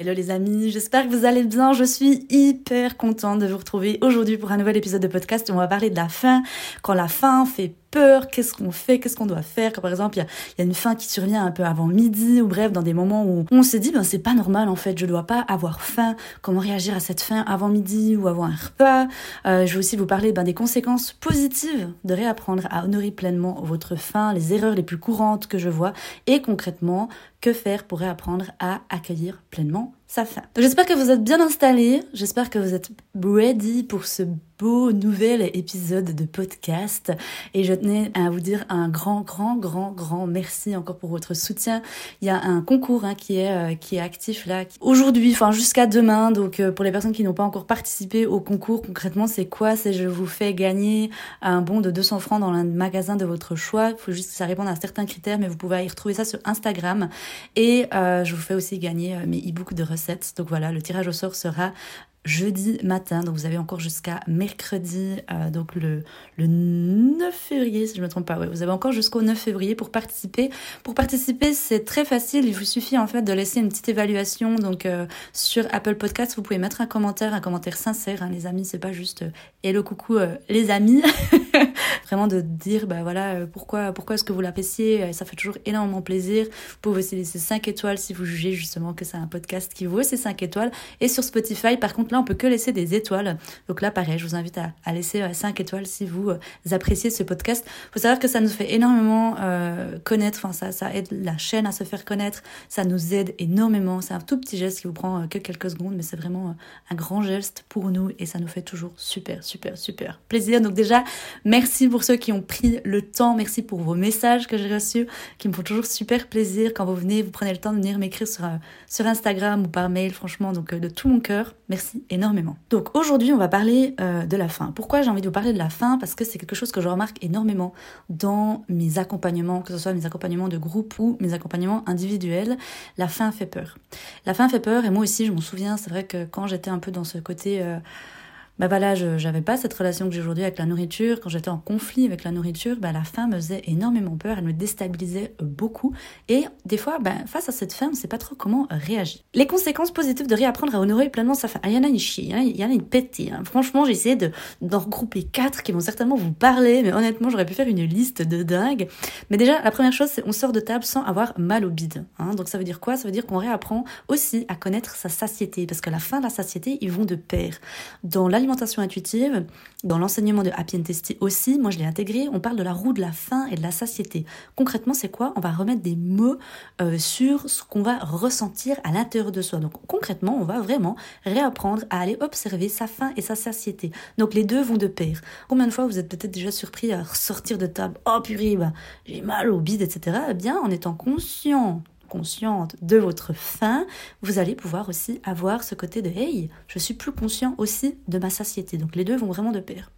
Hello les amis, j'espère que vous allez bien. Je suis hyper contente de vous retrouver aujourd'hui pour un nouvel épisode de podcast où on va parler de la faim. Quand la faim fait peur, qu'est-ce qu'on fait, qu'est-ce qu'on doit faire. Quand par exemple, il y, a, une faim qui survient un peu avant midi, ou bref, dans des moments où on s'est dit, ben c'est pas normal en fait, je dois pas avoir faim. Comment réagir à cette faim avant midi ou avant un repas? Euh, je vais aussi vous parler ben, des conséquences positives de réapprendre à honorer pleinement votre faim, les erreurs les plus courantes que je vois, et concrètement, que faire pour réapprendre à accueillir pleinement sa faim. J'espère que vous êtes bien installés, j'espère que vous êtes ready pour ce beau nouvel épisode de podcast et je tenais à vous dire un grand grand grand grand merci encore pour votre soutien. Il y a un concours hein, qui est euh, qui est actif là aujourd'hui, enfin jusqu'à demain. Donc euh, pour les personnes qui n'ont pas encore participé au concours, concrètement c'est quoi? C'est je vous fais gagner un bon de 200 francs dans un magasin de votre choix. Il faut juste que ça réponde à certains critères, mais vous pouvez y retrouver ça sur Instagram et euh, je vous fais aussi gagner mes e-books de recettes. Donc voilà, le tirage au sort sera jeudi matin. Donc vous avez encore jusqu'à mercredi, euh, donc le, le 9 février, si je ne me trompe pas. Vous avez encore jusqu'au 9 février pour participer. Pour participer, c'est très facile. Il vous suffit en fait de laisser une petite évaluation. Donc euh, sur Apple Podcast, vous pouvez mettre un commentaire, un commentaire sincère. Hein, les amis, c'est pas juste euh, hello coucou les amis. Vraiment de dire bah voilà pourquoi pourquoi est-ce que vous l'appréciez. Ça fait toujours énormément plaisir. Vous pouvez aussi laisser 5 étoiles si vous jugez justement que c'est un podcast qui vaut ces 5 étoiles. Et sur Spotify, par contre là, on peut que laisser des étoiles. Donc là, pareil, je vous invite à, laisser 5 euh, étoiles si vous euh, appréciez ce podcast. Faut savoir que ça nous fait énormément euh, connaître, enfin ça, ça aide la chaîne à se faire connaître, ça nous aide énormément. C'est un tout petit geste qui vous prend que quelques secondes, mais c'est vraiment un grand geste pour nous et ça nous fait toujours super, super, super plaisir. Donc déjà, merci pour ceux qui ont pris le temps, merci pour vos messages que j'ai reçus, qui me font toujours super plaisir quand vous venez, vous prenez le temps de venir m'écrire sur, sur Instagram ou par mail, franchement, donc de tout mon cœur. Merci Donc aujourd'hui, on va parler euh, de la faim. Pourquoi j'ai envie de vous parler de la faim? Parce que c'est quelque chose que je remarque énormément dans mes accompagnements, que ce soit mes accompagnements de groupe ou mes accompagnements individuels. La faim fait peur. La faim fait peur et moi aussi, je m'en souviens, c'est vrai que quand j'étais un peu dans ce côté... Euh, bah voilà, je n'avais pas cette relation que j'ai aujourd'hui avec la nourriture. Quand j'étais en conflit avec la nourriture, bah la faim me faisait énormément peur, elle me déstabilisait beaucoup. Et des fois, bah, face à cette faim, on ne sait pas trop comment réagir. Les conséquences positives de réapprendre à honorer pleinement sa faim. Ah, il y en a une chier, il y en a une pétée. Hein. Franchement, j'ai essayé de, d'en regrouper quatre qui vont certainement vous parler, mais honnêtement, j'aurais pu faire une liste de dingue. Mais déjà, la première chose, c'est on sort de table sans avoir mal au bide. Hein. Donc ça veut dire quoi? Ça veut dire qu'on réapprend aussi à connaître sa satiété, parce que la faim la satiété, ils vont de pair. Dans l'alimentation, intuitive, dans l'enseignement de Happy and Tasty aussi, moi je l'ai intégré, on parle de la roue de la faim et de la satiété. Concrètement, c'est quoi? On va remettre des mots euh, sur ce qu'on va ressentir à l'intérieur de soi. Donc concrètement, on va vraiment réapprendre à aller observer sa faim et sa satiété. Donc les deux vont de pair. Combien de fois vous êtes peut-être déjà surpris à ressortir de table? Oh purée, bah, j'ai mal au bide, etc. Eh bien, en étant conscient consciente de votre faim, vous allez pouvoir aussi avoir ce côté de hey, je suis plus conscient aussi de ma satiété. Donc les deux vont vraiment de pair.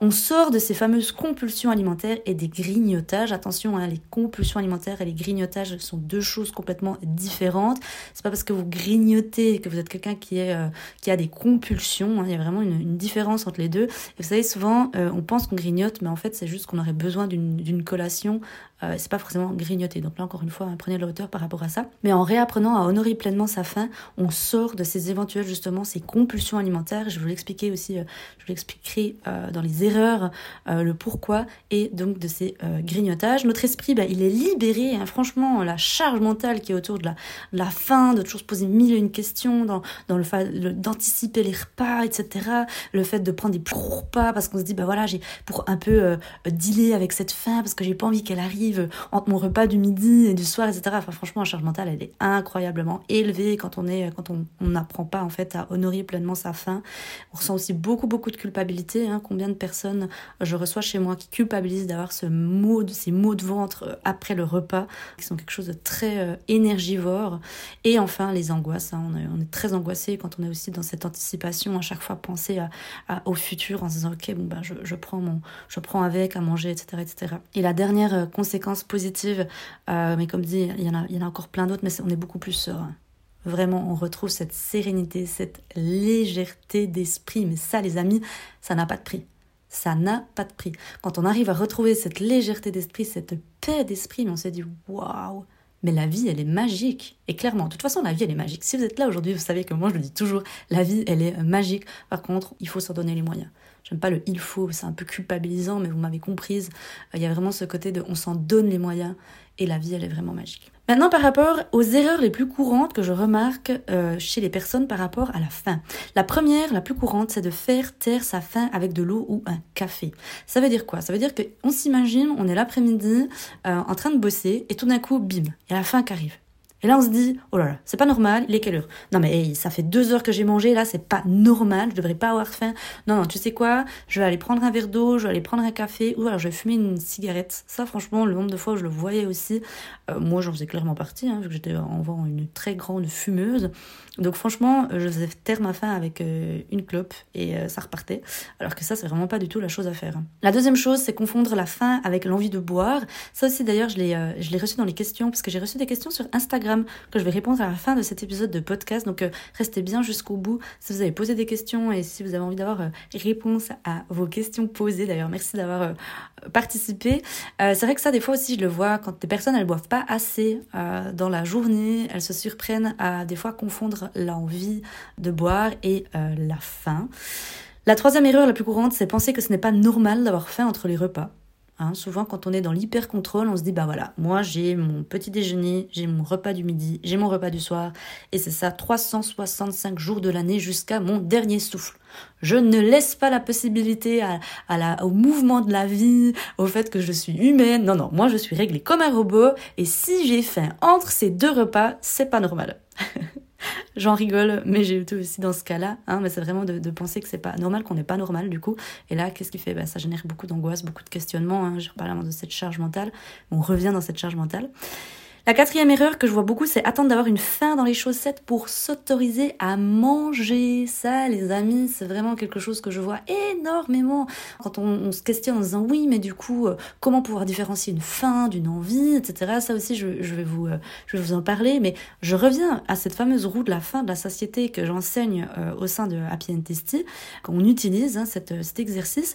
On sort de ces fameuses compulsions alimentaires et des grignotages. Attention, hein, les compulsions alimentaires et les grignotages sont deux choses complètement différentes. C'est pas parce que vous grignotez que vous êtes quelqu'un qui, euh, a des compulsions. Hein. Il y a vraiment une, différence entre les deux. Vous savez, souvent, euh, on pense qu'on grignote, mais en fait, c'est juste qu'on aurait besoin d'une collation. Euh, c'est pas forcément grignoter. Donc là, encore une fois, hein, prenez le hauteur par rapport à ça. Mais en réapprenant à honorer pleinement sa faim, on sort de ces éventuelles, justement, ces compulsions alimentaires. Je vous l'expliquer aussi, je vous l'expliquerai dans les erreurs, euh, le pourquoi et donc de ces euh, grignotages. Notre esprit, bah, il est libéré. Hein. franchement, la charge mentale qui est autour de la, faim, de toujours se poser mille et une questions, dans, le d'anticiper les repas, etc. Le fait de prendre des plus gros repas parce qu'on se dit, bah voilà, j'ai pour un peu euh, dealer avec cette faim parce que j'ai pas envie qu'elle arrive entre mon repas du midi et du soir, etc. Enfin, franchement, la charge mentale, elle est incroyablement élevée quand on est, quand on n'apprend pas en fait à honorer pleinement sa faim. On ressent aussi beaucoup, beaucoup de culpabilité. Hein. Combien de personnes je reçois chez moi qui culpabilisent d'avoir ce mot, ces maux de ventre après le repas, qui sont quelque chose de très énergivore. Et enfin, les angoisses. Hein. On, est, très angoissé quand on est aussi dans cette anticipation, à chaque fois penser à, au futur en se disant, ok, bon, ben, je, je, prends mon, je prends avec à manger, etc., etc. Et la dernière conséquence positive, mais comme dit, il y en a encore plein d'autres, mais on est beaucoup plus serein. Vraiment, on retrouve cette sérénité, cette légèreté d'esprit. Mais ça, les amis, ça n'a pas de prix. Ça n'a pas de prix. Quand on arrive à retrouver cette légèreté d'esprit, cette paix d'esprit, on s'est dit waouh, mais la vie, elle est magique. Et clairement, de toute façon, la vie, elle est magique. Si vous êtes là aujourd'hui, vous savez que moi, je le dis toujours, la vie, elle est magique. Par contre, il faut s'en donner les moyens. J'aime pas le il faut, c'est un peu culpabilisant, mais vous m'avez comprise. Il y a vraiment ce côté de on s'en donne les moyens et la vie, elle est vraiment magique. Maintenant, par rapport aux erreurs les plus courantes que je remarque euh, chez les personnes par rapport à la faim. La première, la plus courante, c'est de faire taire sa faim avec de l'eau ou un café. Ça veut dire quoi? Ça veut dire qu'on s'imagine, on est l'après-midi euh, en train de bosser et tout d'un coup, bim, il y a la faim qui arrive. Et là, on se dit, oh là là, c'est pas normal, il est quelle heure Non mais ça fait deux heures que j'ai mangé, là, c'est pas normal, je devrais pas avoir faim. Non, non, tu sais quoi Je vais aller prendre un verre d'eau, je vais aller prendre un café, ou alors je vais fumer une cigarette. Ça, franchement, le nombre de fois où je le voyais aussi, euh, moi, j'en faisais clairement partie, hein, vu que j'étais en une très grande fumeuse. Donc franchement, je faisais taire ma faim avec euh, une clope et euh, ça repartait. Alors que ça, c'est vraiment pas du tout la chose à faire. La deuxième chose, c'est confondre la faim avec l'envie de boire. Ça aussi, d'ailleurs, je l'ai, je l'ai reçu dans les questions, parce que j'ai reçu des questions sur Instagram que je vais répondre à la fin de cet épisode de podcast. Donc euh, restez bien jusqu'au bout si vous avez posé des questions et si vous avez envie d'avoir euh, réponse à vos questions posées. D'ailleurs, merci d'avoir euh, participé. c'est vrai que ça, des fois aussi, je le vois quand des personnes, elles boivent pas assez dans la journée, elles se surprennent à des fois confondre l'envie de boire et la faim. La troisième erreur la plus courante, c'est penser que ce n'est pas normal d'avoir faim entre les repas. Hein, souvent, quand on est dans l'hyper-contrôle, on se dit, bah voilà, moi j'ai mon petit déjeuner, j'ai mon repas du midi, j'ai mon repas du soir, et c'est ça 365 jours de l'année jusqu'à mon dernier souffle. Je ne laisse pas la possibilité au mouvement de la vie, au fait que je suis humaine. Non, non, moi je suis réglée comme un robot, et si j'ai faim entre ces deux repas, c'est pas normal. J'en rigole, mais j'ai été aussi dans ce cas-là. Hein, mais c'est vraiment de, penser que c'est pas normal, qu'on n'est pas normal du coup. Et là, qu'est-ce qui fait? Bah, Ça génère beaucoup d'angoisse, beaucoup de questionnements. Hein. Je parle de cette charge mentale. On revient dans cette charge mentale. La quatrième erreur que je vois beaucoup, c'est attendre d'avoir une faim dans les chaussettes pour s'autoriser à manger. Ça, les amis, c'est vraiment quelque chose que je vois énormément quand on, se questionne en disant oui, mais du coup, euh, comment pouvoir différencier une faim d'une envie, etc. Ça aussi, je, vais vous, euh, je vais vous en parler, mais je reviens à cette fameuse roue de la faim, de la satiété que j'enseigne euh, au sein de Happy and qu'on utilise hein, cet exercice.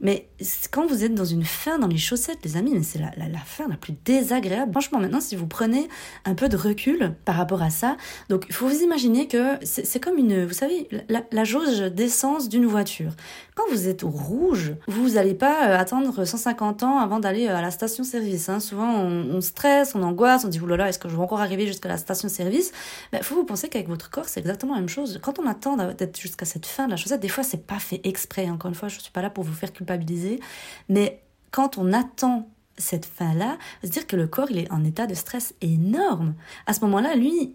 Mais quand vous êtes dans une faim dans les chaussettes, les amis, c'est la, la, la, faim la plus désagréable. Franchement, maintenant, si vous prenez un peu de recul par rapport à ça, donc il faut vous imaginer que c'est comme une, vous savez, la, la jauge d'essence d'une voiture. Quand vous êtes au rouge, vous n'allez pas euh, attendre 150 ans avant d'aller à la station-service. Hein. Souvent, on, on, stresse, on angoisse, on dit oulala, est-ce que je vais encore arriver jusqu'à la station-service? Il faut vous penser qu'avec votre corps, c'est exactement la même chose. Quand on attend d'être jusqu'à cette fin de la chaussette, des fois, c'est pas fait exprès. Encore une fois, je suis pas là pour vous faire culpabiliser, mais quand on attend cette fin-là, se dire que le corps il est en état de stress énorme. À ce moment-là, lui,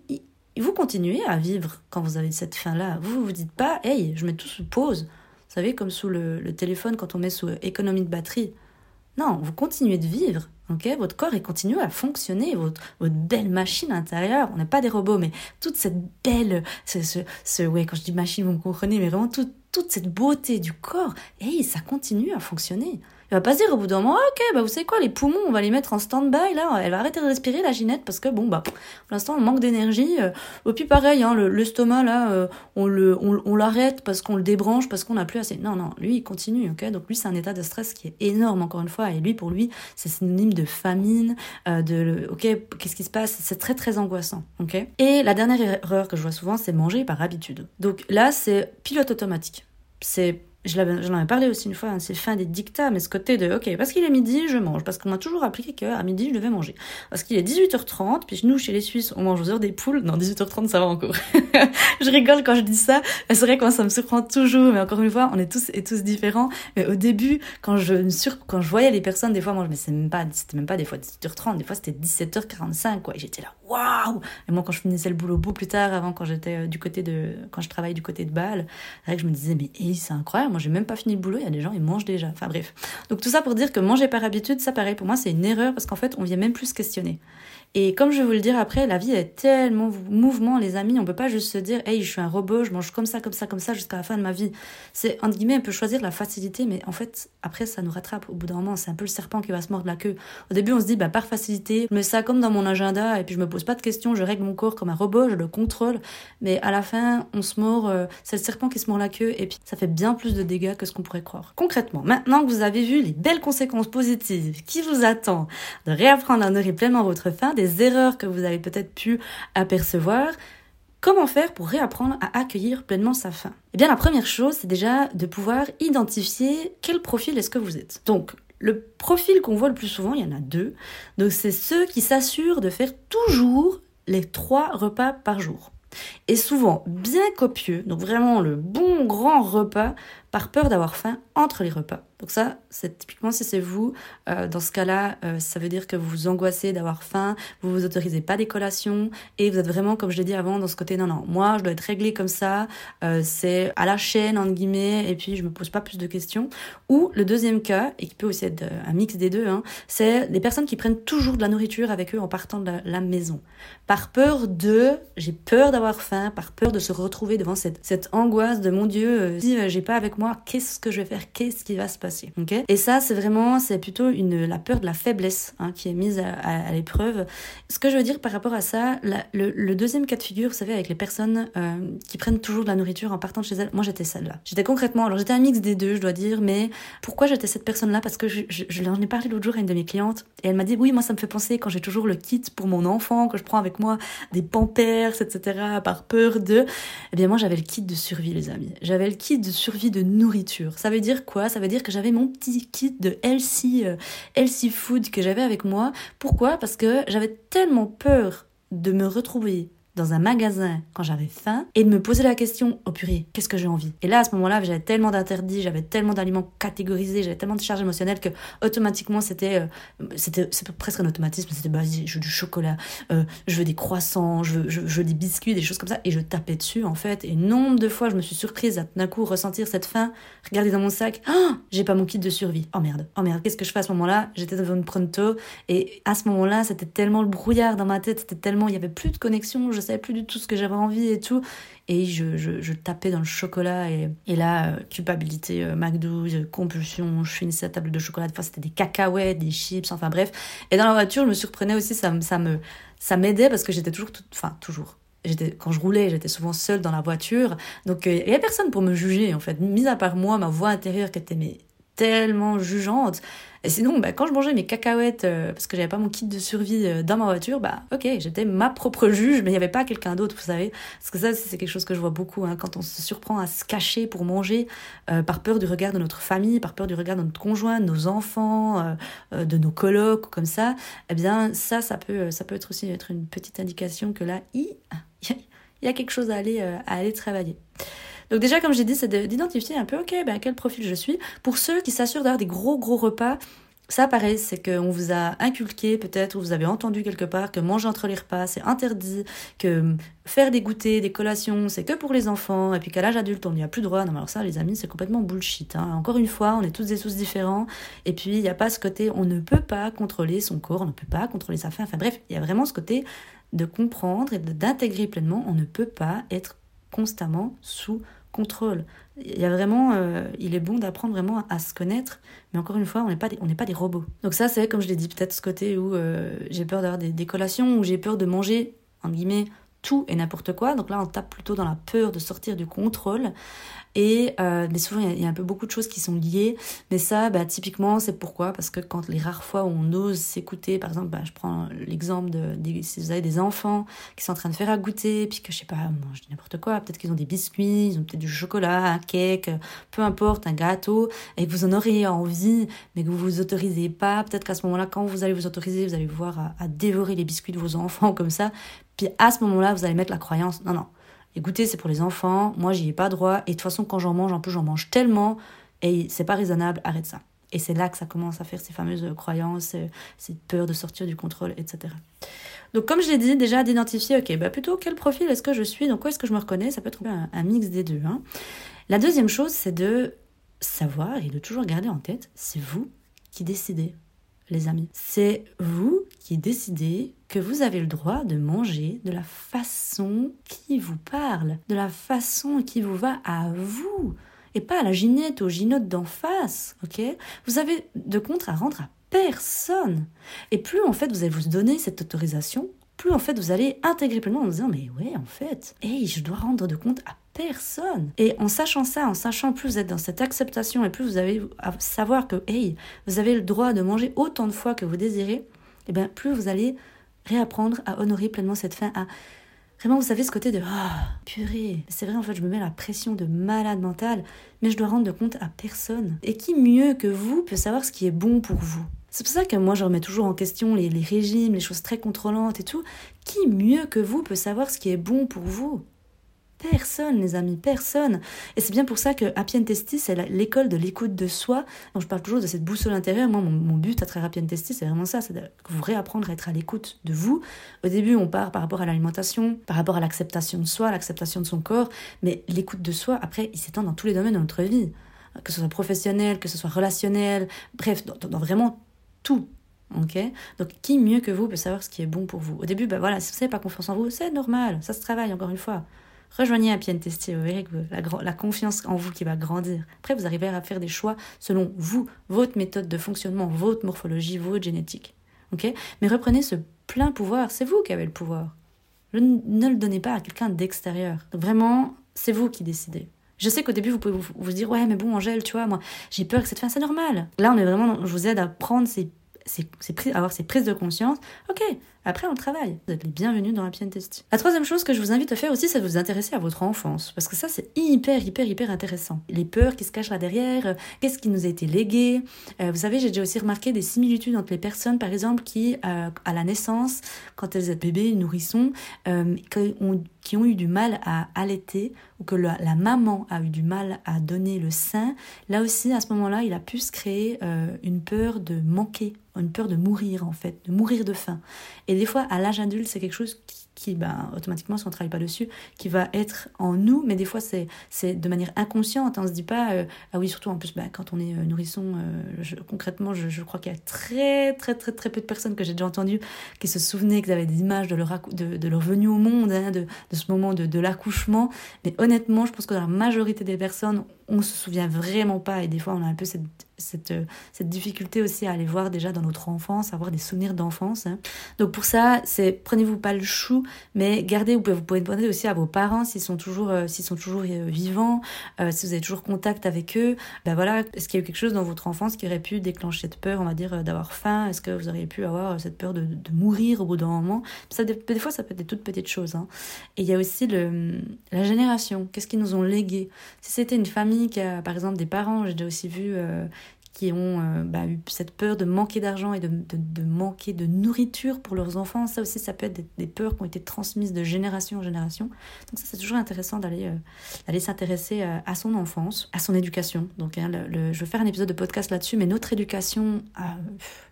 vous continuez à vivre quand vous avez cette fin-là. Vous vous dites pas, hey, je mets tout sous pause. Vous savez, comme sous le, téléphone quand on met sous économie de batterie. Non, vous continuez de vivre, ok? Votre corps, il continue à fonctionner, votre, belle machine intérieure. On n'est pas des robots, mais toute cette belle, ce, ce, quand je dis machine, vous me comprenez, mais vraiment toute, toute cette beauté du corps, et ça continue à fonctionner. Il va pas se dire au bout d'un moment, ah, ok, bah vous savez quoi, les poumons, on va les mettre en stand-by, là, elle va arrêter de respirer, la Ginette, parce que bon, bah, pour l'instant, on manque d'énergie. Euh. Et puis pareil, hein, l'estomac, là, euh, on on, l'arrête parce qu'on le débranche, parce qu'on n'a plus assez. Non, non, lui, il continue, ok. Donc lui, c'est un état de stress qui est énorme, encore une fois, et lui, pour lui, c'est synonyme de famine, euh, de, ok, qu'est-ce qui se passe? C'est très, très angoissant, ok. Et la dernière erreur que je vois souvent, c'est manger par habitude. Donc là, c'est pilote automatique. C'est j'en avais parlé aussi une fois, hein, c'est fin des dictats, mais ce côté de, ok, parce qu'il est midi, je mange, parce qu'on m'a toujours appliqué qu'à midi, je devais manger. Parce qu'il est 18h30, puis nous, chez les Suisses, on mange aux heures des poules. Non, 18h30, ça va encore. je rigole quand je dis ça, c'est vrai moi, ça me surprend toujours, mais encore une fois, on est tous et tous différents. Mais au début, quand je, sur... quand je voyais les personnes, des fois, moi, mais c'est même pas, c'était même pas des fois 18h30, des fois, c'était 17h45, quoi. Et j'étais là, waouh! Et moi, quand je finissais le boulot bout plus tard, avant, quand j'étais euh, du côté de, quand je travaillais du côté de Bâle, c'est vrai que je me disais, mais c'est incroyable Moi, j'ai même pas fini le boulot, il y a des gens, ils mangent déjà. Enfin bref. Donc tout ça pour dire que manger par habitude, ça pareil, pour moi, c'est une erreur parce qu'en fait, on vient même plus se questionner. Et comme je vais vous le dire après, la vie est tellement mouvement, les amis. On peut pas juste se dire, hey, je suis un robot, je mange comme ça, comme ça, comme ça jusqu'à la fin de ma vie. C'est, entre guillemets, on peut choisir la facilité, mais en fait, après, ça nous rattrape au bout d'un moment. C'est un peu le serpent qui va se mordre la queue. Au début, on se dit, bah, par facilité, je mets ça comme dans mon agenda et puis je me pose pas de questions, je règle mon corps comme un robot, je le contrôle. Mais à la fin, on se mord, euh, c'est le serpent qui se mord la queue et puis ça fait bien plus de dégâts que ce qu'on pourrait croire. Concrètement, maintenant que vous avez vu les belles conséquences positives qui vous attendent de réapprendre à nourrir pleinement votre faim, erreurs que vous vous avez peut-être pu apercevoir. Comment faire pour réapprendre à accueillir pleinement sa faim? Eh bien, la première chose, c'est déjà de pouvoir identifier quel profil est-ce que vous êtes. Donc, le profil qu'on voit le plus souvent, il y en a deux. Donc, c'est ceux qui s'assurent de faire toujours les trois repas par jour. Et souvent bien copieux, donc vraiment le bon grand repas, par peur d'avoir faim entre les repas. Donc ça, c'est typiquement si c'est vous, euh, dans ce cas-là, euh, ça veut dire que vous vous angoissez d'avoir faim, vous vous autorisez pas des collations et vous êtes vraiment, comme je l'ai dit avant, dans ce côté non non, moi je dois être réglé comme ça, euh, c'est à la chaîne entre guillemets et puis je me pose pas plus de questions. Ou le deuxième cas et qui peut aussi être un mix des deux, hein, c'est des personnes qui prennent toujours de la nourriture avec eux en partant de la, maison, par peur de, j'ai peur d'avoir faim, par peur de se retrouver devant cette, cette angoisse de mon Dieu, si j'ai pas avec moi, qu'est-ce que je vais faire, qu'est-ce qui va se passer et ça, c'est vraiment, c'est plutôt une, la peur de la faiblesse hein, qui est mise à, l'épreuve. Ce que je veux dire par rapport à ça, le, deuxième cas de figure, vous savez, avec les personnes euh, qui prennent toujours de la nourriture en partant de chez elles, moi j'étais celle-là. J'étais concrètement, alors j'étais un mix des deux, je dois dire, mais pourquoi j'étais cette personne-là? Parce que je, je, je ai parlé l'autre jour à une de mes clientes et elle m'a dit, oui, moi ça me fait penser quand j'ai toujours le kit pour mon enfant, que je prends avec moi des pampers, etc., par peur de... Eh bien moi j'avais le kit de survie, les amis. J'avais le kit de survie de nourriture. Ça veut dire quoi? Ça veut dire que j'avais mon petit kit de healthy, euh, food que j'avais avec moi. Pourquoi? Parce que j'avais tellement peur de me retrouver dans un magasin quand j'avais faim et de me poser la question oh purée qu'est-ce que j'ai envie? Et là à ce moment-là j'avais tellement d'interdits j'avais tellement d'aliments catégorisés j'avais tellement de charges émotionnelles que automatiquement c'était euh, presque un automatisme c'était bah je veux du chocolat euh, je veux des croissants je veux, je, veux, des biscuits des choses comme ça. Et je tapais dessus en fait. Et nombre de fois je me suis surprise à d'un coup ressentir cette faim regarder dans mon sac oh, j'ai pas mon kit de survie. Oh merde. Oh merde qu'est-ce que je fais à ce moment-là? J'étais devant une pronto et à ce moment-là c'était tellement le brouillard dans ma tête c'était tellement il y avait plus de connexion savais plus du tout ce que j'avais envie et tout. Et je, je, tapais dans le chocolat. Et, là, euh, culpabilité, euh, McDo, euh, compulsion, je finissais la table de chocolat. Des fois, c'était des cacahuètes, des chips, enfin bref. Et dans la voiture, je me surprenais aussi, ça, ça me ça m'aidait parce que j'étais toujours, enfin toujours, j'étais quand je roulais j'étais souvent seule dans la voiture donc il y a personne pour me juger en fait mis à part moi ma voix intérieure qui était mais tellement jugeante et sinon, bah, quand je mangeais mes cacahuètes, euh, parce que j'avais pas mon kit de survie euh, dans ma voiture, bah ok, j'étais ma propre juge, mais il n'y avait pas quelqu'un d'autre, vous savez. Parce que ça, c'est quelque chose que je vois beaucoup, hein, quand on se surprend à se cacher pour manger, euh, par peur du regard de notre famille, par peur du regard de notre conjoint, de nos enfants, de nos colocs, comme ça. Eh bien, ça, ça peut, ça peut être aussi être une petite indication que là, il y a quelque chose à aller, à aller travailler. Donc déjà, comme j'ai dit, c'est d'identifier un peu, ok, ben, quel profil je suis. Pour ceux qui s'assurent d'avoir des gros gros repas, ça, pareil, c'est qu'on vous a inculqué peut-être, ou vous avez entendu quelque part que manger entre les repas, c'est interdit, que faire des goûters, des collations, c'est que pour les enfants, et puis qu'à l'âge adulte, on n'y a plus droit. Non, mais alors ça, les amis, c'est complètement bullshit. Hein. Encore une fois, on est tous et tous différents, et puis il n'y a pas ce côté, on ne peut pas contrôler son corps, on ne peut pas contrôler sa faim. Enfin bref, il y a vraiment ce côté de comprendre et d'intégrer pleinement, on ne peut pas être constamment sous contrôle. Il y a vraiment, euh, il est bon d'apprendre vraiment à, se connaître, mais encore une fois, on n'est pas, des, pas des robots. Donc ça, c'est comme je l'ai dit, peut-être ce côté où euh, j'ai peur d'avoir des, des collations, où j'ai peur de manger, en guillemets, tout et n'importe quoi. Donc là, on tape plutôt dans la peur de sortir du contrôle. Et euh, mais souvent, il y, a un peu beaucoup de choses qui sont liées. Mais ça, bah, typiquement, c'est pourquoi? Parce que quand les rares fois où on ose s'écouter, par exemple, bah, je prends l'exemple de, si vous avez des enfants qui sont en train de faire à goûter, puis que je sais pas, dis n'importe quoi, peut-être qu'ils ont des biscuits, ils ont peut-être du chocolat, un cake, peu importe, un gâteau, et que vous en auriez envie, mais que vous vous autorisez pas, peut-être qu'à ce moment-là, quand vous allez vous autoriser, vous allez voir à dévorer les biscuits de vos enfants comme ça, puis à ce moment-là, vous allez mettre la croyance, non, non, écoutez, c'est pour les enfants, moi j'y ai pas droit, et de toute façon quand j'en mange, en plus j'en mange tellement, et c'est pas raisonnable, arrête ça. Et c'est là que ça commence à faire ces fameuses croyances, euh, cette peur de sortir du contrôle, etc. Donc comme je l'ai dit, déjà d'identifier, ok, bah plutôt quel profil est-ce que je suis, donc quoi est-ce que je me reconnais, ça peut être un, un mix des deux. Hein. La deuxième chose, c'est de savoir et de toujours garder en tête, c'est vous qui décidez, les amis. C'est vous qui décidez que vous avez le droit de manger de la façon qui vous parle, de la façon qui vous va à vous, et pas à la ginette ou au ginote d'en face, ok? Vous avez de compte à rendre à personne. Et plus en fait vous allez vous donner cette autorisation, plus en fait vous allez intégrer pleinement en disant mais ouais en fait, hey, je dois rendre de compte à personne. Et en sachant ça, en sachant plus vous êtes dans cette acceptation et plus vous à savoir que hey, vous avez le droit de manger autant de fois que vous désirez, et eh bien plus vous allez réapprendre à honorer pleinement cette fin, à Vraiment, vous savez, ce côté de Ah, purée, c'est vrai, en fait, je me mets la pression de malade mental, mais je dois rendre compte à personne. Et qui mieux que vous peut savoir ce qui est bon pour vous? C'est pour ça que moi, je remets toujours en question les, les régimes, les choses très contrôlantes et tout. Qui mieux que vous peut savoir ce qui est bon pour vous? Personne, les amis, personne. Et c'est bien pour ça que Happy and c'est l'école de l'écoute de soi. Donc, je parle toujours de cette boussole intérieure. Moi, mon, but à travers Happy and c'est vraiment ça, c'est de vous réapprendre à être à l'écoute de vous. Au début, on part par rapport à l'alimentation, par rapport à l'acceptation de soi, l'acceptation de son corps, mais l'écoute de soi, après, il s'étend dans tous les domaines de notre vie, que ce soit professionnel, que ce soit relationnel, bref, dans, vraiment tout. Ok? Donc, qui mieux que vous peut savoir ce qui est bon pour vous? Au début, ben voilà, si vous n'avez pas confiance en vous, c'est normal, ça se travaille, encore une fois. Rejoignez Happy Testy, vous verrez que la, confiance en vous qui va grandir. Après, vous arrivez à faire des choix selon vous, votre méthode de fonctionnement, votre morphologie, votre génétique. ok? Mais reprenez ce plein pouvoir, c'est vous qui avez le pouvoir. Ne le donnez pas à quelqu'un d'extérieur. Vraiment, c'est vous qui décidez. Je sais qu'au début, vous pouvez vous, dire, ouais, mais bon, Angèle, tu vois, moi, j'ai peur que cette fin, c'est normal. Là, on est vraiment, je vous aide à prendre ces c'est, avoir ces prises de conscience. Ok, après on travaille. Vous êtes les bienvenus dans la Test. La troisième chose que je vous invite à faire aussi, c'est de vous intéresser à votre enfance. Parce que ça, c'est hyper, hyper, hyper intéressant. Les peurs qui se cachent là derrière, euh, qu'est-ce qui nous a été légué? Euh, vous savez, j'ai déjà aussi remarqué des similitudes entre les personnes, par exemple, qui, euh, à la naissance, quand elles étaient bébés, nourrissons, qui ont, eu du mal à allaiter, ou que la, maman a eu du mal à donner le sein. Là aussi, à ce moment-là, il a pu se créer une peur de manquer une peur de mourir en fait, de mourir de faim. Des fois, à l'âge adulte, c'est quelque chose qui ben, automatiquement, si on ne travaille pas dessus, qui va être en nous, mais des fois, c'est, de manière inconsciente. On ne se dit pas, euh, ah oui, surtout en plus, ben, quand on est euh, nourrisson, euh, concrètement, je, crois qu'il y a très, très, très, très peu de personnes que j'ai déjà entendues qui se souvenaient qu'ils avaient des images de leur, venue au monde, hein, de, ce moment de, l'accouchement. Mais honnêtement, je pense que la majorité des personnes, on se souvient vraiment pas. Et des fois, on a un peu cette, cette, cette difficulté aussi à aller voir déjà dans notre enfance, avoir des souvenirs d'enfance. Hein. Donc pour ça, c'est prenez-vous pas le chou mais gardez, vous pouvez, vous pouvez demander aussi à vos parents s'ils sont toujours, euh, s'ils sont toujours euh, vivants, euh, si vous avez toujours contact avec eux. Ben voilà, est-ce qu'il y a eu quelque chose dans votre enfance qui aurait pu déclencher cette peur, on va dire, d'avoir faim? Est-ce que vous auriez pu avoir cette peur de, de mourir au bout d'un moment? Ça, des, des, fois, ça peut être des toutes petites choses. Hein. Et il y a aussi le, la génération. Qu'est-ce qu'ils nous ont légué? Si c'était une famille a, par exemple, des parents, j'ai déjà aussi vu qui ont euh, bah, eu cette peur de manquer d'argent et de, manquer de nourriture pour leurs enfants. Ça aussi, ça peut être des, peurs qui ont été transmises de génération en génération. Donc ça, c'est toujours intéressant d'aller euh, s'intéresser à, son enfance, à son éducation. Donc hein, je vais faire un épisode de podcast là-dessus, mais notre éducation a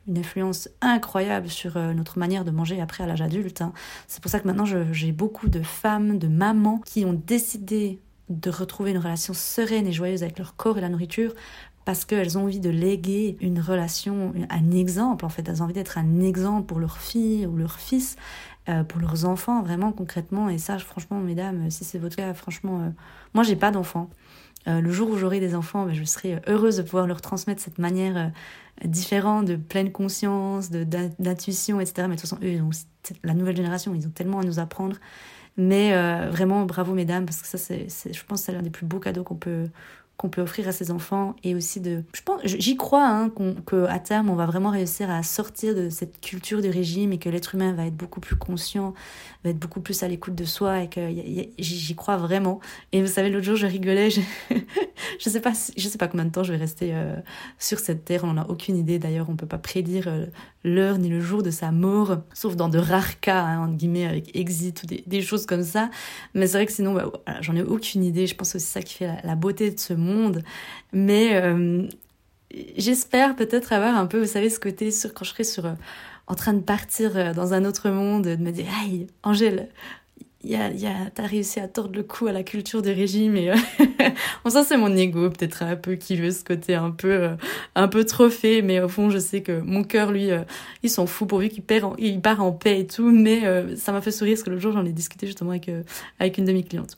une influence incroyable sur euh, notre manière de manger après à l'âge adulte. Hein. C'est pour ça que maintenant, j'ai beaucoup de femmes, de mamans qui ont décidé de retrouver une relation sereine et joyeuse avec leur corps et la nourriture parce qu'elles ont envie de léguer une relation, un exemple en fait, elles ont envie d'être un exemple pour leur fille ou leur fils, euh, pour leurs enfants vraiment concrètement. Et ça, franchement, mesdames, si c'est votre cas, franchement, euh, moi j'ai pas d'enfants. Euh, le jour où j'aurai des enfants, ben, je serai heureuse de pouvoir leur transmettre cette manière différente, de pleine conscience, d'intuition, etc. Mais de toute façon, eux, la nouvelle génération, ils ont tellement à nous apprendre. Mais vraiment, bravo mesdames, parce que ça, c'est, je pense c'est l'un des plus beaux cadeaux qu'on peut, qu'on peut offrir à ses enfants et aussi de je pense j'y crois hein, qu'à terme on va vraiment réussir à sortir de cette culture du régime et que l'être humain va être beaucoup plus conscient va être beaucoup plus à l'écoute de soi et que j'y crois vraiment. Et vous savez l'autre jour je rigolais je, je sais pas je sais pas combien de temps je vais rester euh, sur cette terre on n'en a aucune idée. D'ailleurs on peut pas prédire euh, l'heure ni le jour de sa mort sauf dans de rares cas hein, entre guillemets avec exit ou des, choses comme ça. Mais c'est vrai que sinon bah, j'en ai aucune idée. Je pense que c'est ça qui fait la beauté de ce monde monde. Mais euh, j'espère peut-être avoir un peu, vous savez, ce côté sur, quand je serai sur, euh, en train de partir euh, dans un autre monde, de me dire, hey, Angèle, y a, y a, t'as réussi à tordre le cou à la culture du régime et euh, bon ça c'est mon ego peut-être un peu qui veut ce côté un peu euh, un peu trophée mais au fond je sais que mon cœur lui euh, il s'en fout pourvu qu'il perd il part en paix et tout mais ça m'a fait sourire parce que l'autre jour j'en ai discuté justement avec avec une de mes clientes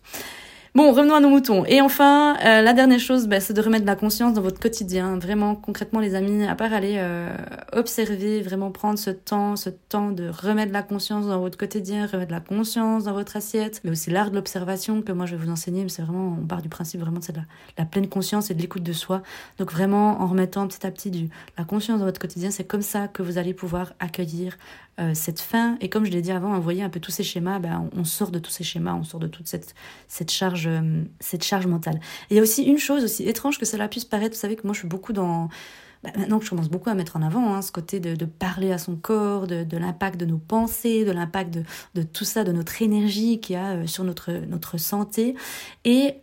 Bon, revenons à nos moutons. Et enfin, euh, la dernière chose, bah, c'est de remettre de la conscience dans votre quotidien. Vraiment, concrètement, les amis, à part aller euh, observer, vraiment prendre ce temps, ce temps de remettre de la conscience dans votre quotidien, remettre de la conscience dans votre assiette, mais aussi l'art de l'observation que moi je vais vous enseigner. Mais c'est vraiment, on part du principe vraiment de la, la, pleine conscience et de l'écoute de soi. Donc vraiment, en remettant petit à petit du, la conscience dans votre quotidien, c'est comme ça que vous allez pouvoir accueillir euh, cette fin. Et comme je l'ai dit avant, voyez un peu tous ces schémas, ben, on, sort de tous ces schémas, on sort de toute cette, cette, charge, euh, cette charge mentale. Il y a aussi une chose aussi étrange que cela puisse paraître, vous savez que moi je suis beaucoup dans... Ben, maintenant que je commence beaucoup à mettre en avant hein, ce côté de, parler à son corps, de, de l'impact de nos pensées, de l'impact de, de, tout ça, de notre énergie qu'il y a euh, sur notre, notre santé. Et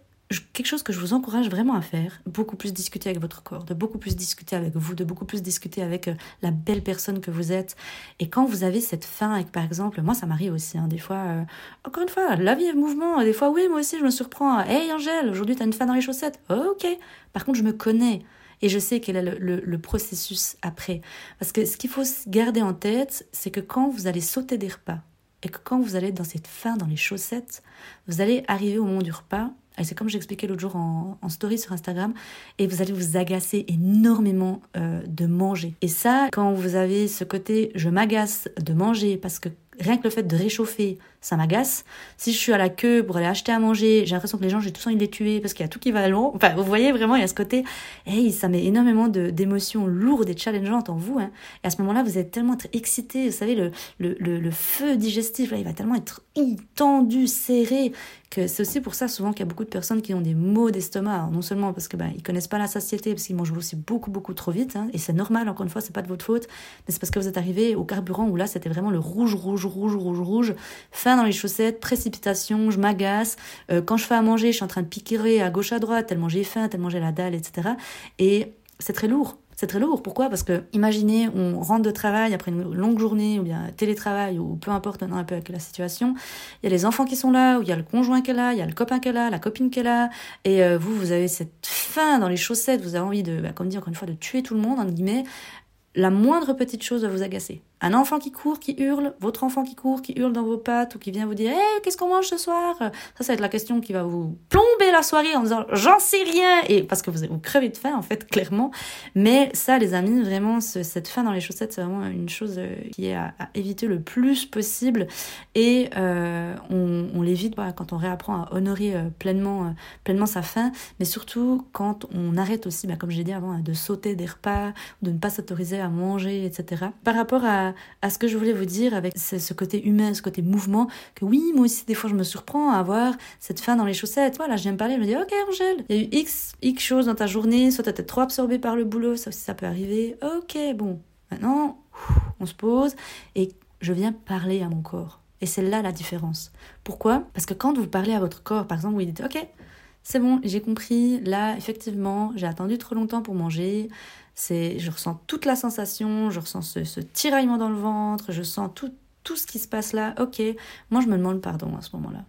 quelque chose que je vous encourage vraiment à faire, beaucoup plus discuter avec votre corps, de beaucoup plus discuter avec vous, de beaucoup plus discuter avec euh, la belle personne que vous êtes. Et quand vous avez cette faim, avec par exemple, moi ça m'arrive aussi, hein, des fois, euh, encore une fois, la vie est mouvement, des fois oui, moi aussi je me surprends, hey Angèle, aujourd'hui t'as une faim dans les chaussettes, ok, par contre je me connais. Et je sais quel est le, processus après. Parce que ce qu'il faut garder en tête, c'est que quand vous allez sauter des repas, et que quand vous allez dans cette faim dans les chaussettes, vous allez arriver au moment du repas et c'est comme j'expliquais l'autre jour en, story sur Instagram, et vous allez vous agacer énormément euh, de manger. Et ça, quand vous avez ce côté je m'agace de manger parce que rien que le fait de réchauffer, ça m'agace. Si je suis à la queue pour aller acheter à manger, j'ai l'impression que les gens, j'ai tout envie de les tuer parce qu'il y a tout qui va long. Enfin, vous voyez vraiment, il y a ce côté, hey, ça met énormément d'émotions lourdes et challengeantes en vous. Hein. Et à ce moment-là, vous êtes tellement excité, vous savez, le, le, le, feu digestif, il va tellement être tendu, serré, que c'est aussi pour ça souvent qu'il y a beaucoup de personnes qui ont des maux d'estomac. Non seulement parce que ben, ils connaissent pas la satiété, parce qu'ils mangent aussi beaucoup, beaucoup trop vite. Hein. et c'est normal, encore une fois, c'est pas de votre faute, mais c'est parce que vous êtes arrivé au carburant où là, c'était vraiment le rouge, rouge, rouge, rouge, rouge, fin dans les chaussettes, précipitation, je m'agace. Euh, quand je fais à manger, je suis en train de piquer à gauche à droite, tellement j'ai faim, tellement j'ai la dalle, etc. Et c'est très lourd. C'est très lourd. Pourquoi? Parce que, imaginez, on rentre de travail après une longue journée, ou bien télétravail, ou peu importe maintenant un peu avec la situation. Il y a les enfants qui sont là, ou il y a le conjoint qui est là, il y a le copain qui est là, la copine qui est là. Et euh, vous, vous avez cette faim dans les chaussettes, vous avez envie de, bah, comme dit encore une fois, de tuer tout le monde, entre guillemets. La moindre petite chose va vous agacer. Un enfant qui court, qui hurle, votre enfant qui court, qui hurle dans vos pattes ou qui vient vous dire Hey, qu'est-ce qu'on mange ce soir? Ça, ça va être la question qui va vous plomber la soirée en disant J'en sais rien Et parce que vous, vous crevez de faim, en fait, clairement. Mais ça, les amis, vraiment, cette faim dans les chaussettes, c'est vraiment une chose euh, qui est à, éviter le plus possible. Et euh, on, on l'évite quand on réapprend à honorer euh, pleinement, pleinement sa faim, mais surtout quand on arrête aussi, bah, comme j'ai dit avant, de sauter des repas, de ne pas s'autoriser à manger, etc. Par rapport à à, ce que je voulais vous dire avec ce, côté humain, ce côté mouvement, que oui, moi aussi, des fois, je me surprends à avoir cette faim dans les chaussettes. Voilà, je viens me parler, je me dis, ok, Angèle, il y a eu X, X choses dans ta journée, soit t'as été trop absorbé par le boulot, ça aussi, ça peut arriver. Ok, bon, maintenant, on se pose et je viens parler à mon corps. Et c'est là la différence. Pourquoi? Parce que quand vous parlez à votre corps, par exemple, vous dites, ok, c'est bon, j'ai compris, là, effectivement, j'ai attendu trop longtemps pour manger, c'est, je ressens toute la sensation, je ressens ce, tiraillement dans le ventre, je sens tout, tout ce qui se passe là. Ok, moi je me demande pardon à ce moment-là.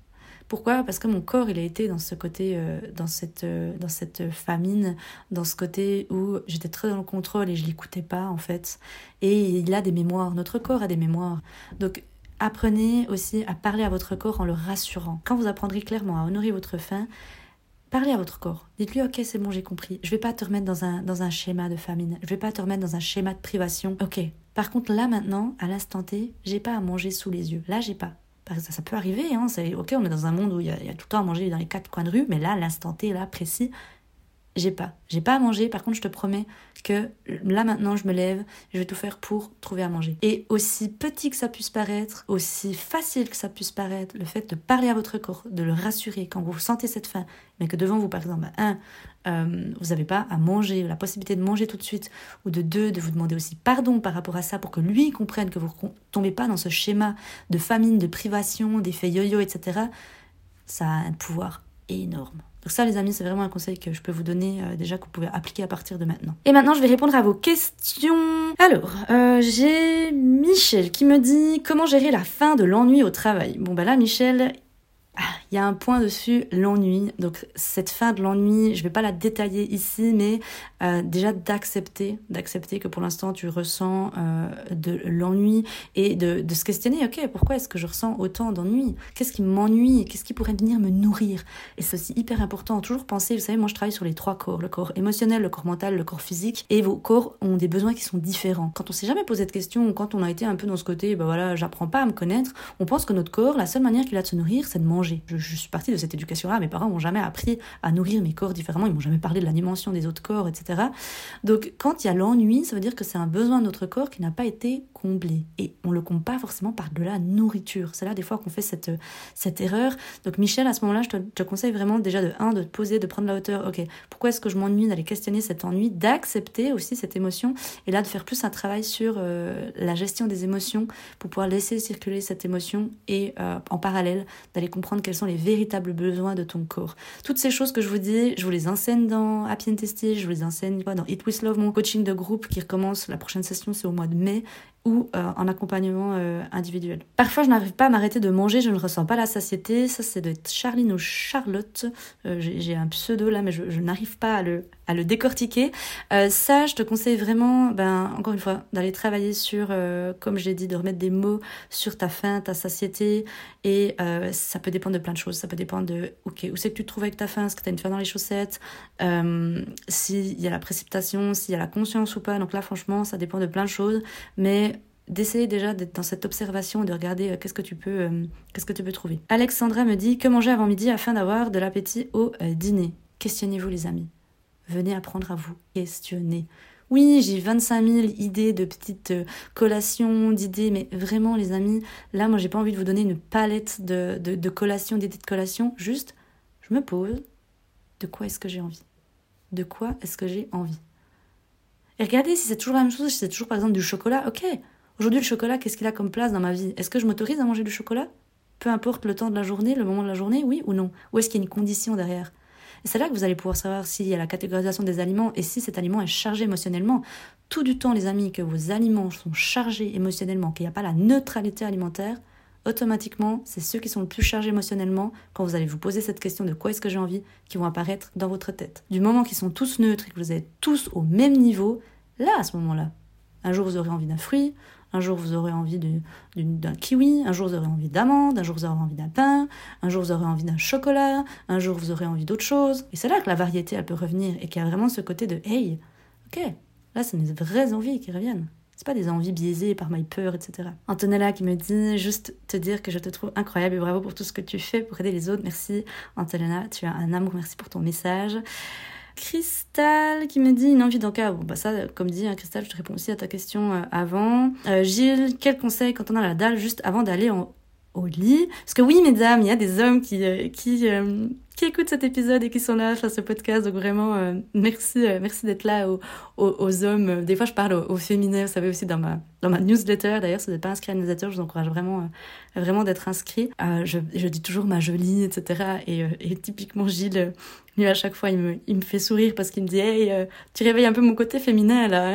Pourquoi? Parce que mon corps, il a été dans ce côté, euh, dans cette, euh, dans cette famine, dans ce côté où j'étais très dans le contrôle et je l'écoutais pas en fait. Et il a des mémoires. Notre corps a des mémoires. Donc apprenez aussi à parler à votre corps en le rassurant. Quand vous apprendrez clairement à honorer votre faim, Parlez à votre corps. Dites-lui, ok, c'est bon, j'ai compris. Je vais pas te remettre dans un, dans un schéma de famine. Je vais pas te remettre dans un schéma de privation. Ok. Par contre, là, maintenant, à l'instant T, j'ai pas à manger sous les yeux. Là, j'ai pas. Ça, ça peut arriver, hein. Ok, on est dans un monde où il y, a, tout le temps à manger dans les quatre coins de rue, mais là, l'instant T, là, précis, j'ai pas. J'ai pas à manger. Par contre, je te promets que là maintenant, je me lève, je vais tout faire pour trouver à manger. Et aussi petit que ça puisse paraître, aussi facile que ça puisse paraître, le fait de parler à votre corps, de le rassurer quand vous sentez cette faim, mais que devant vous, par exemple, un, euh, vous n'avez pas à manger, la possibilité de manger tout de suite, ou de deux, de vous demander aussi pardon par rapport à ça pour que lui comprenne que vous ne tombez pas dans ce schéma de famine, de privation, d'effet yo-yo, etc. Ça a un pouvoir énorme. Donc ça, les amis, c'est vraiment un conseil que je peux vous donner euh, déjà que vous pouvez appliquer à partir de maintenant. Et maintenant, je vais répondre à vos questions. Alors, euh, j'ai Michel qui me dit comment gérer la fin de l'ennui au travail? Bon bah là, Michel, il y a un point dessus, l'ennui. Donc cette fin de l'ennui, je vais pas la détailler ici, mais euh, déjà d'accepter, d'accepter que pour l'instant tu ressens euh, de l'ennui et de, de se questionner, ok, pourquoi est-ce que je ressens autant d'ennui? Qu'est-ce qui m'ennuie? Qu'est-ce qui pourrait venir me nourrir? Et c'est aussi hyper important, toujours penser, vous savez, moi je travaille sur les trois corps, le corps émotionnel, le corps mental, le corps physique, et vos corps ont des besoins qui sont différents. Quand on s'est jamais posé de questions, quand on a été un peu dans ce côté, ben voilà, j'apprends pas à me connaître, on pense que notre corps, la seule manière qu'il a de se nourrir, c'est de manger. Je, suis partie de cette éducation-là, mes parents m'ont jamais appris à nourrir mes corps différemment, ils m'ont jamais parlé de la dimension des autres corps, etc. Donc quand il y a l'ennui, ça veut dire que c'est un besoin de notre corps qui n'a pas été comblé. Et on le comble pas forcément par de la nourriture. C'est là des fois qu'on fait cette, cette erreur. Donc Michel, à ce moment-là, je te, conseille vraiment déjà de 1, de te poser, de prendre la hauteur. Ok, pourquoi est-ce que je m'ennuie d'aller questionner cet ennui, d'accepter aussi cette émotion, et là de faire plus un travail sur euh, la gestion des émotions pour pouvoir laisser circuler cette émotion et euh, en parallèle d'aller comprendre quels sont les véritables besoins de ton corps. Toutes ces choses que je vous dis, je vous les enseigne dans Happy and Tasty, je vous les enseigne dans It With Love, mon coaching de groupe qui recommence. La prochaine session, c'est au mois de mai ou euh, en accompagnement euh, individuel. Parfois, je n'arrive pas à m'arrêter de manger, je ne ressens pas la satiété. Ça, c'est de Charline ou Charlotte. Euh, j'ai un pseudo là, mais je, n'arrive pas à le, à le décortiquer. ça, je te conseille vraiment, ben, encore une fois, d'aller travailler sur, comme j'ai dit, de remettre des mots sur ta faim, ta satiété. Et ça peut dépendre de plein de choses. Ça peut dépendre de, ok, où c'est que tu te trouves avec ta faim? Est-ce que tu as une faim dans les chaussettes? S'il y a la précipitation, s'il y a la conscience ou pas. Donc là, franchement, ça dépend de plein de choses. Mais d'essayer déjà d'être dans cette observation et de regarder euh, qu'est-ce que tu peux euh, qu'est-ce que tu peux trouver. Alexandra me dit que manger avant midi afin d'avoir de l'appétit au euh, dîner. Questionnez-vous les amis. Venez apprendre à vous questionner. Oui, j'ai 25 000 idées de petites collations, d'idées, mais vraiment les amis, là moi j'ai pas envie de vous donner une palette de, de, de collations, d'idées de collations, juste je me pose, de quoi est-ce que j'ai envie? De quoi est-ce que j'ai envie? Et regardez si c'est toujours la même chose, si c'est toujours par exemple du chocolat, ok, Aujourd'hui, le chocolat, qu'est-ce qu'il a comme place dans ma vie? Est-ce que je m'autorise à manger du chocolat? Peu importe le temps de la journée, le moment de la journée, oui ou non? Ou est-ce qu'il y a une condition derrière? C'est là que vous allez pouvoir savoir s'il y a la catégorisation des aliments et si cet aliment est chargé émotionnellement. Tout du temps, les amis, que vos aliments sont chargés émotionnellement, qu'il n'y a pas la neutralité alimentaire, automatiquement, c'est ceux qui sont le plus chargés émotionnellement, quand vous allez vous poser cette question de quoi est-ce que j'ai envie, qui vont apparaître dans votre tête. Du moment qu'ils sont tous neutres et que vous êtes tous au même niveau, là, à ce moment-là, un jour vous aurez envie d'un fruit, un jour, vous aurez envie d'un kiwi, un jour, vous aurez envie d'amande, un jour, vous aurez envie d'un pain, un jour, vous aurez envie d'un chocolat, un jour, vous aurez envie d'autre chose. Et c'est là que la variété, elle peut revenir et qu'il y a vraiment ce côté de hey, ok, là, c'est mes vraies envies qui reviennent. C'est pas des envies biaisées par ma peur, etc. Antonella qui me dit juste te dire que je te trouve incroyable et bravo pour tout ce que tu fais pour aider les autres. Merci Antonella, tu as un amour, merci pour ton message. Cristal qui me dit une envie d'encas. Bon, bah ça, comme dit, hein, Cristal, je te réponds aussi à ta question euh, avant. Euh, Gilles, quel conseil quand on a la dalle juste avant d'aller au lit? Parce que oui, mesdames, il y a des hommes qui, euh, qui, qui écoutent cet épisode et qui sont là à ce podcast. Donc vraiment, merci, merci d'être là aux, aux, hommes. Des fois, je parle aux, féminins, vous savez, aussi dans ma, dans ma newsletter. D'ailleurs, si vous n'êtes pas inscrit à la newsletter, je vous encourage vraiment, vraiment d'être inscrit. je, dis toujours ma jolie, etc. Et, et typiquement, Gilles lui, à chaque fois, il me, il me fait sourire parce qu'il me dit Hey, euh, tu réveilles un peu mon côté féminin là.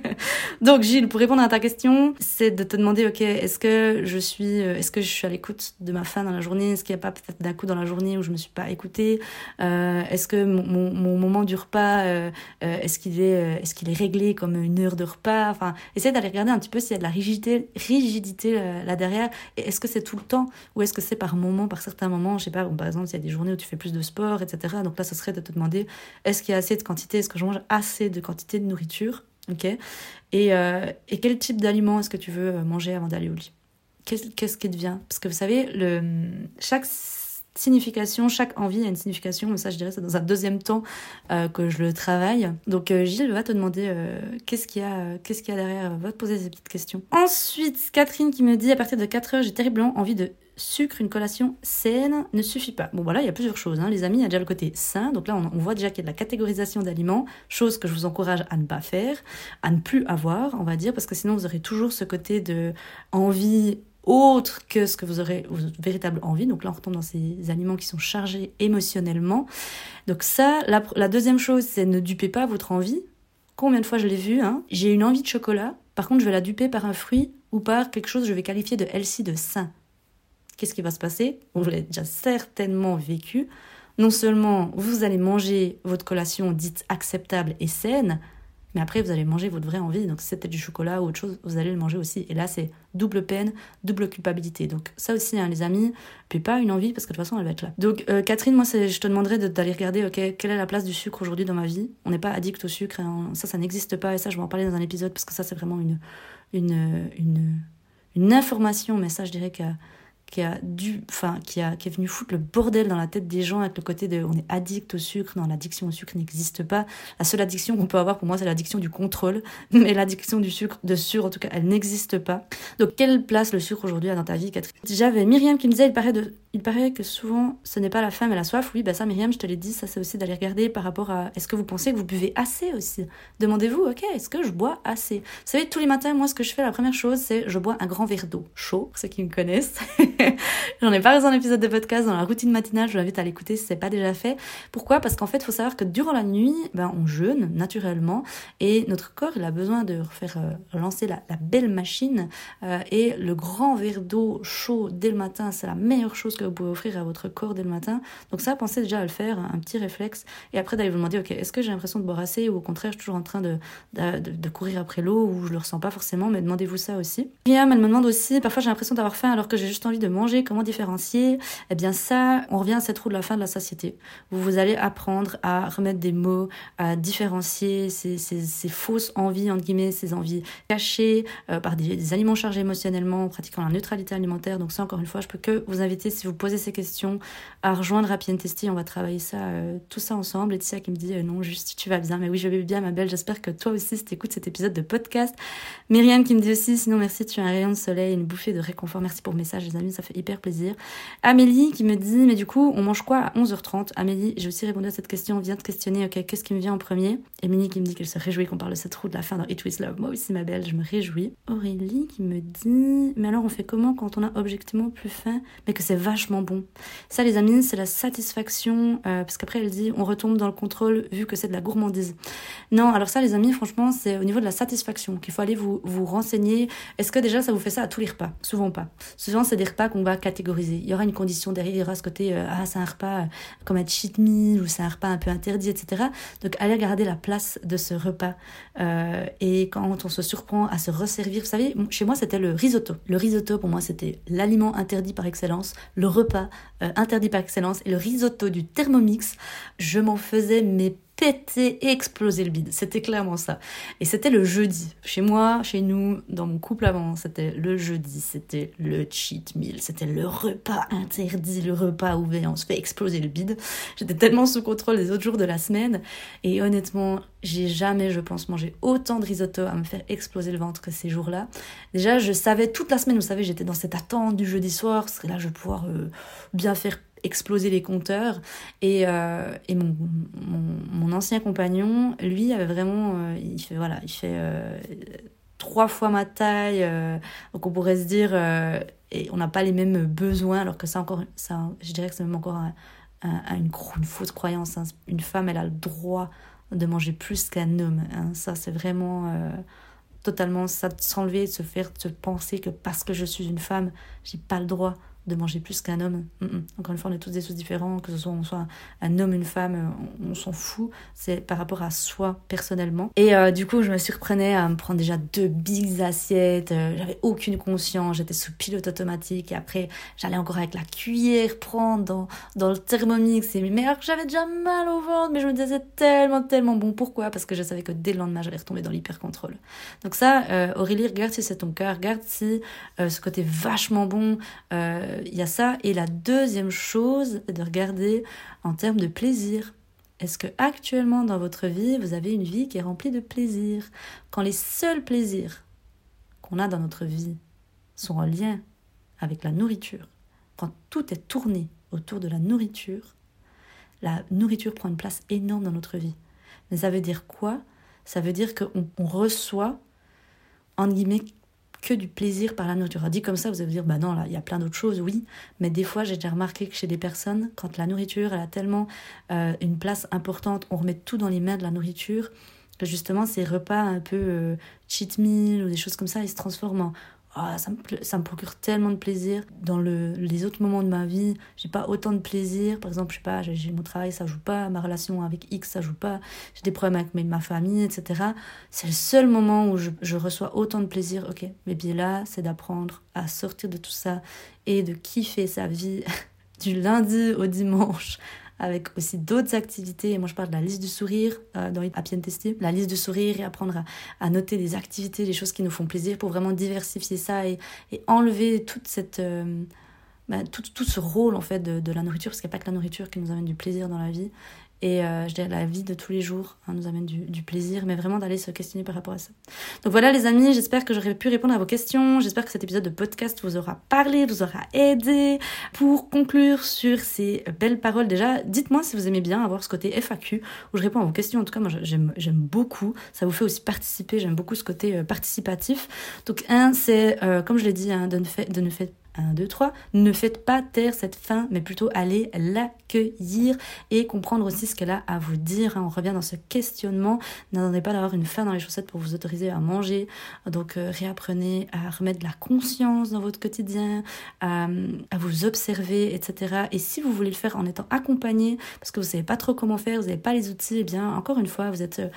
Donc, Gilles, pour répondre à ta question, c'est de te demander Ok, est-ce que je suis, euh, est-ce que je suis à l'écoute de ma fin dans la journée? Est-ce qu'il n'y a pas peut-être d'un coup dans la journée où je me suis pas écoutée euh, Est-ce que mon, moment du repas, euh, est-ce qu'il est, est-ce est réglé comme une heure de repas? Enfin, essaye d'aller regarder un petit peu s'il y a de la rigidité, là derrière. Est-ce que c'est tout le temps ou est-ce que c'est par moment, par certains moments? Je sais pas, par exemple, s'il y a des journées où tu fais plus de sport, etc. Donc là, ce serait de te demander est-ce qu'il y a assez de quantité, est-ce que je mange assez de quantité de nourriture? Ok. Et, euh, et quel type d'aliment est-ce que tu veux manger avant d'aller au lit? Qu'est-ce qui devient Parce que vous savez, le, chaque signification, chaque envie a une signification, mais ça je dirais c'est dans un deuxième temps euh, que je le travaille. Donc euh, Gilles va te demander qu'est-ce qu'il y a qu'est-ce qu'il y a derrière, va te poser ces petites questions. Ensuite, Catherine qui me dit à partir de 4 heures, j'ai terriblement envie de sucre, une collation saine ne suffit pas. Bon voilà, il y a plusieurs choses. Hein. Les amis, il y a déjà le côté sain. Donc là, on, voit déjà qu'il y a de la catégorisation d'aliments, chose que je vous encourage à ne pas faire, à ne plus avoir, on va dire, parce que sinon vous aurez toujours ce côté de envie autre que ce que vous aurez votre véritable envie. Donc là, on retombe dans ces aliments qui sont chargés émotionnellement. Donc ça, la, deuxième chose, c'est ne dupez pas votre envie. Combien de fois je l'ai vu hein J'ai une envie de chocolat. Par contre, je vais la duper par un fruit ou par quelque chose que je vais qualifier de healthy, de sain qu'est-ce qui va se passer? Vous l'avez déjà certainement vécu. Non seulement vous allez manger votre collation dite acceptable et saine, mais après, vous allez manger votre vraie envie. Donc, si c'était du chocolat ou autre chose, vous allez le manger aussi. Et là, c'est double peine, double culpabilité. Donc, ça aussi, hein, les amis, puis pas une envie parce que de toute façon, elle va être là. Donc, euh, Catherine, moi, je te demanderais d'aller regarder, ok, quelle est la place du sucre aujourd'hui dans ma vie? On n'est pas addict au sucre. Hein. Ça, ça n'existe pas. Et ça, je vais en parler dans un épisode parce que ça, c'est vraiment une, une, une, une information. Mais ça, je dirais que qui a dû, enfin, qui a, qui est venu foutre le bordel dans la tête des gens avec le côté de, on est addict au sucre. Non, l'addiction au sucre n'existe pas. La seule addiction qu'on peut avoir pour moi, c'est l'addiction du contrôle. Mais l'addiction du sucre, de sucre, en tout cas, elle n'existe pas. Donc, quelle place le sucre aujourd'hui a dans ta vie, Catherine? J'avais Myriam qui me disait, il paraît, de, il paraît que souvent, ce n'est pas la faim, mais la soif. Oui, bah ça, Myriam, je te l'ai dit, ça, c'est aussi d'aller regarder par rapport à, est-ce que vous pensez que vous buvez assez aussi? Demandez-vous, ok, est-ce que je bois assez? Vous savez, tous les matins, moi, ce que je fais, la première chose, c'est je bois un grand verre d'eau chaud, pour ceux qui me connaissent. J'en ai parlé dans l'épisode de podcast, dans la routine matinale, je vous invite à l'écouter si c'est pas déjà fait. Pourquoi? Parce qu'en fait, il faut savoir que durant la nuit, ben, on jeûne naturellement et notre corps, il a besoin de refaire euh, lancer la, belle machine euh, et le grand verre d'eau chaud dès le matin, c'est la meilleure chose que vous pouvez offrir à votre corps dès le matin. Donc ça, pensez déjà à le faire, un petit réflexe et après d'aller vous demander, ok, est-ce que j'ai l'impression de boire assez ou au contraire, je suis toujours en train de, de, courir après l'eau ou je le ressens pas forcément, mais demandez-vous ça aussi. Riam, elle me demande aussi, parfois j'ai l'impression d'avoir faim alors que j'ai juste envie de manger, comment différencier Eh bien ça, on revient à cette roue de la fin de la satiété. Vous, vous allez apprendre à remettre des mots, à différencier ces, ces, fausses envies, entre guillemets, ces envies cachées euh, par des, aliments chargés émotionnellement, en pratiquant la neutralité alimentaire. Donc ça, encore une fois, je peux que vous inviter, si vous posez ces questions, à rejoindre Happy Testy. On va travailler ça, euh, tout ça ensemble. Laetitia qui me dit, euh, non, juste, tu vas bien. Mais oui, je vais bien, ma belle. J'espère que toi aussi, si t'écoutes cet épisode de podcast. Myriam qui me dit aussi, sinon merci, tu as un rayon de soleil, une bouffée de réconfort. Merci pour le message, les amis, ça fait hyper plaisir. Amélie qui me dit, mais du coup, on mange quoi à 11h30 Amélie, j'ai aussi répondu à cette question, on vient de questionner, ok, qu'est-ce qui me vient en premier? Émilie qui me dit qu'elle se réjouit qu'on parle de cette roue de la fin dans It With Love. Moi aussi, ma belle, je me réjouis. Aurélie qui me dit, mais alors on fait comment quand on a objectivement plus faim, mais que c'est vachement bon Ça, les amis, c'est la satisfaction, euh, parce qu'après, elle dit, on retombe dans le contrôle vu que c'est de la gourmandise. Non, alors ça, les amis, franchement, c'est au niveau de la satisfaction qu'il faut aller vous, vous renseigner. Est-ce que déjà, ça vous fait ça à tous les repas? Souvent pas. Souvent, c'est des repas qu'on va catégoriser. Il y aura une condition derrière, il y aura ce côté, euh, ah, c'est un repas euh, comme un cheat meal ou c'est un repas un peu interdit, etc. Donc, allez regarder la place de ce repas. Euh, et quand on se surprend à se resservir, vous savez, chez moi, c'était le risotto. Le risotto, pour moi, c'était l'aliment interdit par excellence, le repas interdit par excellence. Et le risotto du Thermomix, je m'en faisais mes péter, exploser le bide. C'était clairement ça. Et c'était le jeudi. Chez moi, chez nous, dans mon couple avant, c'était le jeudi, c'était le cheat meal, c'était le repas interdit, le repas ouvert, on se fait exploser le bide. J'étais tellement sous contrôle les autres jours de la semaine. Et honnêtement, j'ai jamais, je pense, mangé autant de risotto à me faire exploser le ventre que ces jours-là. Déjà, je savais toute la semaine, vous savez, j'étais dans cette attente du jeudi soir, parce que là, je vais pouvoir euh, bien faire exploser les compteurs. Et, euh, et mon, mon, ancien compagnon, lui, avait vraiment. Euh, il fait, voilà, il fait euh, trois fois ma taille. donc on pourrait se dire. et on n'a pas les mêmes besoins, alors que ça, encore, ça, je dirais que c'est même encore une, une, fausse croyance. Hein. Une femme, elle a le droit de manger plus qu'un homme. Hein. Ça, c'est vraiment totalement ça de s'enlever, de se faire, se penser que parce que je suis une femme, j'ai pas le droit de manger plus qu'un homme. Encore une fois, on est tous des choses différents, que ce soit on soit un homme, une femme, on, s'en fout. C'est par rapport à soi personnellement. Et euh, du coup, je me surprenais à me prendre déjà deux big assiettes. Euh, j'avais aucune conscience, j'étais sous pilote automatique. Et après, j'allais encore avec la cuillère prendre dans, dans le thermomix. Et, mais alors que j'avais déjà mal au ventre, mais je me disais tellement, tellement bon. Pourquoi? Parce que je savais que dès le lendemain, j'allais retomber dans l'hyper-contrôle. Donc ça, euh, Aurélie, regarde si c'est ton cœur, regarde si ce côté vachement bon il y a ça. Et la deuxième chose, de regarder en termes de plaisir. Est-ce que actuellement dans votre vie, vous avez une vie qui est remplie de plaisir? Quand les seuls plaisirs qu'on a dans notre vie sont en lien avec la nourriture, quand tout est tourné autour de la nourriture, la nourriture prend une place énorme dans notre vie. Mais ça veut dire quoi? Ça veut dire qu'on reçoit, en guillemets, que du plaisir par la nourriture. dit comme ça, vous allez vous dire, bah non, là, il y a plein d'autres choses, oui. Mais des fois, j'ai déjà remarqué que chez des personnes, quand la nourriture, elle a tellement euh, une place importante, on remet tout dans les mains de la nourriture, que justement, ces repas un peu euh, cheat meal ou des choses comme ça, ils se transforment en ah, ça, me, ça me procure tellement de plaisir. Dans le, les autres moments de ma vie, j'ai pas autant de plaisir. Par exemple, je sais pas, j'ai mon travail, ça joue pas, ma relation avec X, ça joue pas, j'ai des problèmes avec ma famille, etc. C'est le seul moment où je, je, reçois autant de plaisir. Ok, mais bien là, c'est d'apprendre à sortir de tout ça et de kiffer sa vie du lundi au dimanche avec aussi d'autres activités. Et moi, je parle de la liste du sourire euh, dans Happy and Testy. La liste du sourire et apprendre à, noter des activités, des choses qui nous font plaisir pour vraiment diversifier ça et, enlever toute cette... Euh, bah, tout, ce rôle en fait de, de la nourriture, parce qu'il n'y a pas que la nourriture qui nous amène du plaisir dans la vie, et euh, je dirais la vie de tous les jours hein, nous amène du, plaisir, mais vraiment d'aller se questionner par rapport à ça. Donc voilà les amis, j'espère que j'aurai pu répondre à vos questions. J'espère que cet épisode de podcast vous aura parlé, vous aura aidé. Pour conclure sur ces belles paroles, déjà, dites-moi si vous aimez bien avoir ce côté FAQ où je réponds à vos questions. En tout cas, moi j'aime beaucoup. Ça vous fait aussi participer. J'aime beaucoup ce côté euh, participatif. Donc un, c'est euh, comme je l'ai dit, hein, de, ne fait, de 1, 2, 3. Ne faites pas taire cette faim, mais plutôt aller l'accueillir et comprendre aussi ce qu'elle a à vous dire. Hein. On revient dans ce questionnement. N'attendez pas d'avoir une faim dans les chaussettes pour vous autoriser à manger. Donc euh, réapprenez à remettre de la conscience dans votre quotidien, à, vous observer, etc. Et si vous voulez le faire en étant accompagné, parce que vous savez pas trop comment faire, vous n'avez pas les outils, eh bien encore une fois, vous êtes... Euh,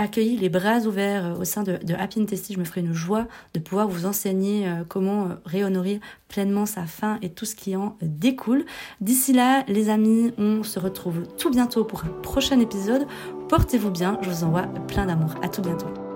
accueilli les bras ouverts euh, au sein de, Happy Testy. Je me ferai une joie de pouvoir vous enseigner euh, comment euh, réhonorer pleinement sa faim et tout ce qui en découle. D'ici là, les amis, on se retrouve tout bientôt pour un prochain épisode. Portez-vous bien, je vous envoie plein d'amour. À tout bientôt.